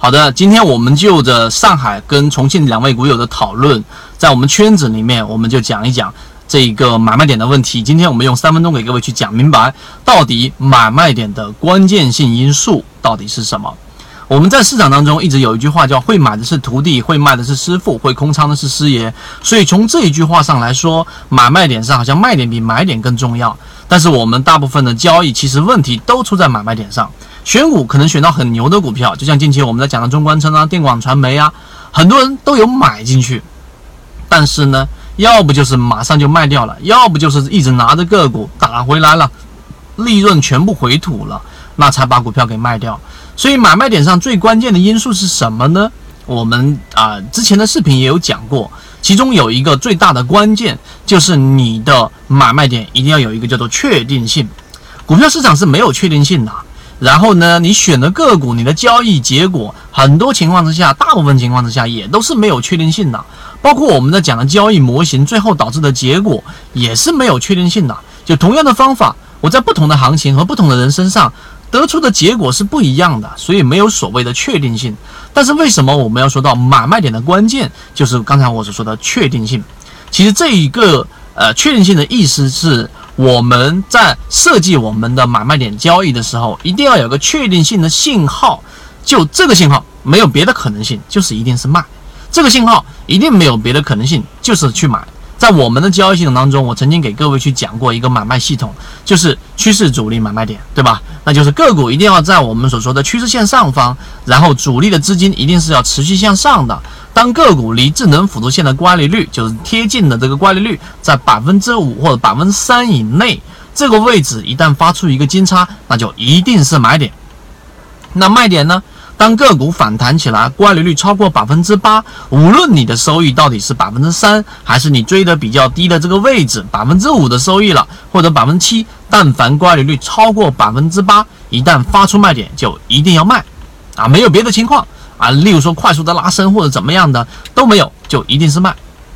好的，今天我们就着上海跟重庆两位股友的讨论，在我们圈子里面，我们就讲一讲这个买卖点的问题。今天我们用三分钟给各位去讲明白，到底买卖点的关键性因素到底是什么。我们在市场当中一直有一句话叫“会买的是徒弟，会卖的是师傅，会空仓的是师爷”。所以从这一句话上来说，买卖点上好像卖点比买点更重要。但是我们大部分的交易其实问题都出在买卖点上。选股可能选到很牛的股票，就像近期我们在讲的中关村啊、电广传媒啊，很多人都有买进去，但是呢，要不就是马上就卖掉了，要不就是一直拿着个股打回来了，利润全部回吐了，那才把股票给卖掉。所以买卖点上最关键的因素是什么呢？我们啊之前的视频也有讲过，其中有一个最大的关键就是你的买卖点一定要有一个叫做确定性。股票市场是没有确定性的。然后呢，你选的个股，你的交易结果，很多情况之下，大部分情况之下也都是没有确定性的。包括我们在讲的交易模型，最后导致的结果也是没有确定性的。就同样的方法，我在不同的行情和不同的人身上得出的结果是不一样的，所以没有所谓的确定性。但是为什么我们要说到买卖点的关键，就是刚才我所说的确定性？其实这一个呃确定性的意思是。我们在设计我们的买卖点交易的时候，一定要有个确定性的信号，就这个信号没有别的可能性，就是一定是卖。这个信号一定没有别的可能性，就是去买。在我们的交易系统当中，我曾经给各位去讲过一个买卖系统，就是趋势主力买卖点，对吧？那就是个股一定要在我们所说的趋势线上方，然后主力的资金一定是要持续向上的。当个股离智能辅助线的乖离率，就是贴近的这个乖离率，在百分之五或者百分之三以内，这个位置一旦发出一个金叉，那就一定是买点。那卖点呢？当个股反弹起来，乖离率超过百分之八，无论你的收益到底是百分之三，还是你追的比较低的这个位置百分之五的收益了，或者百分之七，但凡乖离率超过百分之八，一旦发出卖点，就一定要卖，啊，没有别的情况。啊，例如说快速的拉升或者怎么样的都没有，就一定是卖。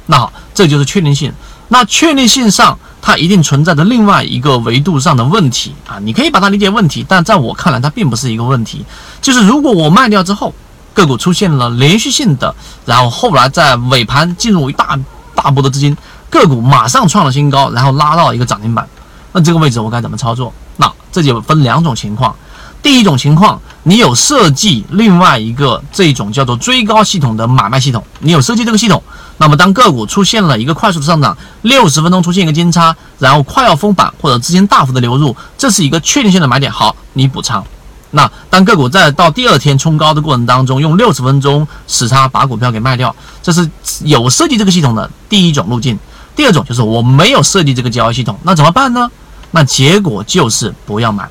那好，这就是确定性。那确定性上，它一定存在着另外一个维度上的问题啊。你可以把它理解问题，但在我看来，它并不是一个问题。就是如果我卖掉之后，个股出现了连续性的，然后后来在尾盘进入一大大波的资金，个股马上创了新高，然后拉到一个涨停板，那这个位置我该怎么操作？那这就分两种情况。第一种情况，你有设计另外一个这种叫做追高系统的买卖系统，你有设计这个系统，那么当个股出现了一个快速的上涨，六十分钟出现一个金叉，然后快要封板或者资金大幅的流入，这是一个确定性的买点，好，你补仓。那当个股在到第二天冲高的过程当中，用六十分钟时差把股票给卖掉，这是有设计这个系统的第一种路径。第二种就是我没有设计这个交易系统，那怎么办呢？那结果就是不要买。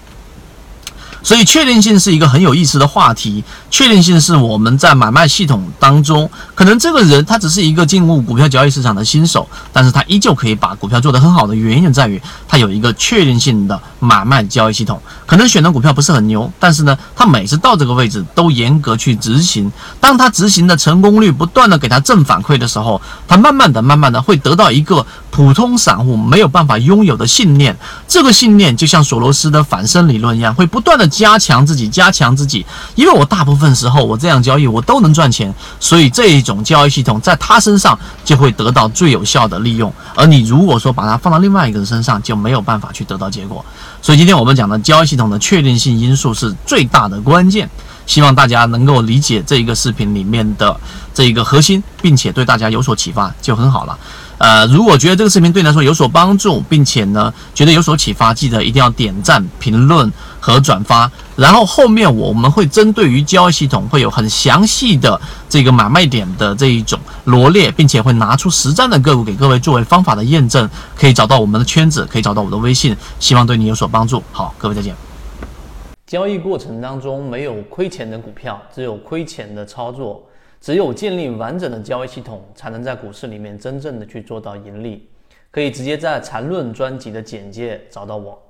所以确定性是一个很有意思的话题。确定性是我们在买卖系统当中，可能这个人他只是一个进入股票交易市场的新手，但是他依旧可以把股票做得很好的原因在于他有一个确定性的买卖交易系统。可能选的股票不是很牛，但是呢，他每次到这个位置都严格去执行。当他执行的成功率不断的给他正反馈的时候，他慢慢的、慢慢的会得到一个普通散户没有办法拥有的信念。这个信念就像索罗斯的反身理论一样，会不断的。加强自己，加强自己，因为我大部分时候我这样交易，我都能赚钱，所以这一种交易系统在他身上就会得到最有效的利用。而你如果说把它放到另外一个人身上，就没有办法去得到结果。所以今天我们讲的交易系统的确定性因素是最大的关键。希望大家能够理解这一个视频里面的这一个核心，并且对大家有所启发，就很好了。呃，如果觉得这个视频对你来说有所帮助，并且呢觉得有所启发，记得一定要点赞、评论和转发。然后后面我们会针对于交易系统会有很详细的这个买卖点的这一种罗列，并且会拿出实战的个股给各位作为方法的验证。可以找到我们的圈子，可以找到我的微信，希望对你有所帮助。好，各位再见。交易过程当中没有亏钱的股票，只有亏钱的操作。只有建立完整的交易系统，才能在股市里面真正的去做到盈利。可以直接在缠论专辑的简介找到我。